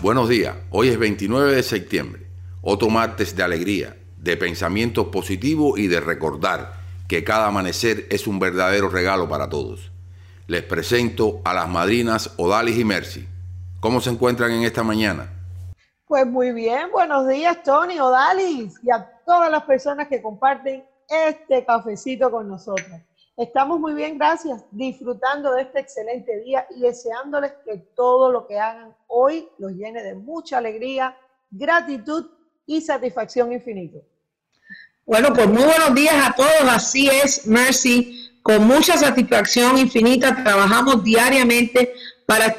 Buenos días, hoy es 29 de septiembre, otro martes de alegría, de pensamientos positivos y de recordar que cada amanecer es un verdadero regalo para todos. Les presento a las madrinas Odalis y Mercy. ¿Cómo se encuentran en esta mañana? Pues muy bien, buenos días Tony, Odalis y a todas las personas que comparten este cafecito con nosotros. Estamos muy bien, gracias, disfrutando de este excelente día y deseándoles que todo lo que hagan hoy los llene de mucha alegría, gratitud y satisfacción infinito. Bueno, pues muy buenos días a todos, así es, Mercy, con mucha satisfacción infinita, trabajamos diariamente para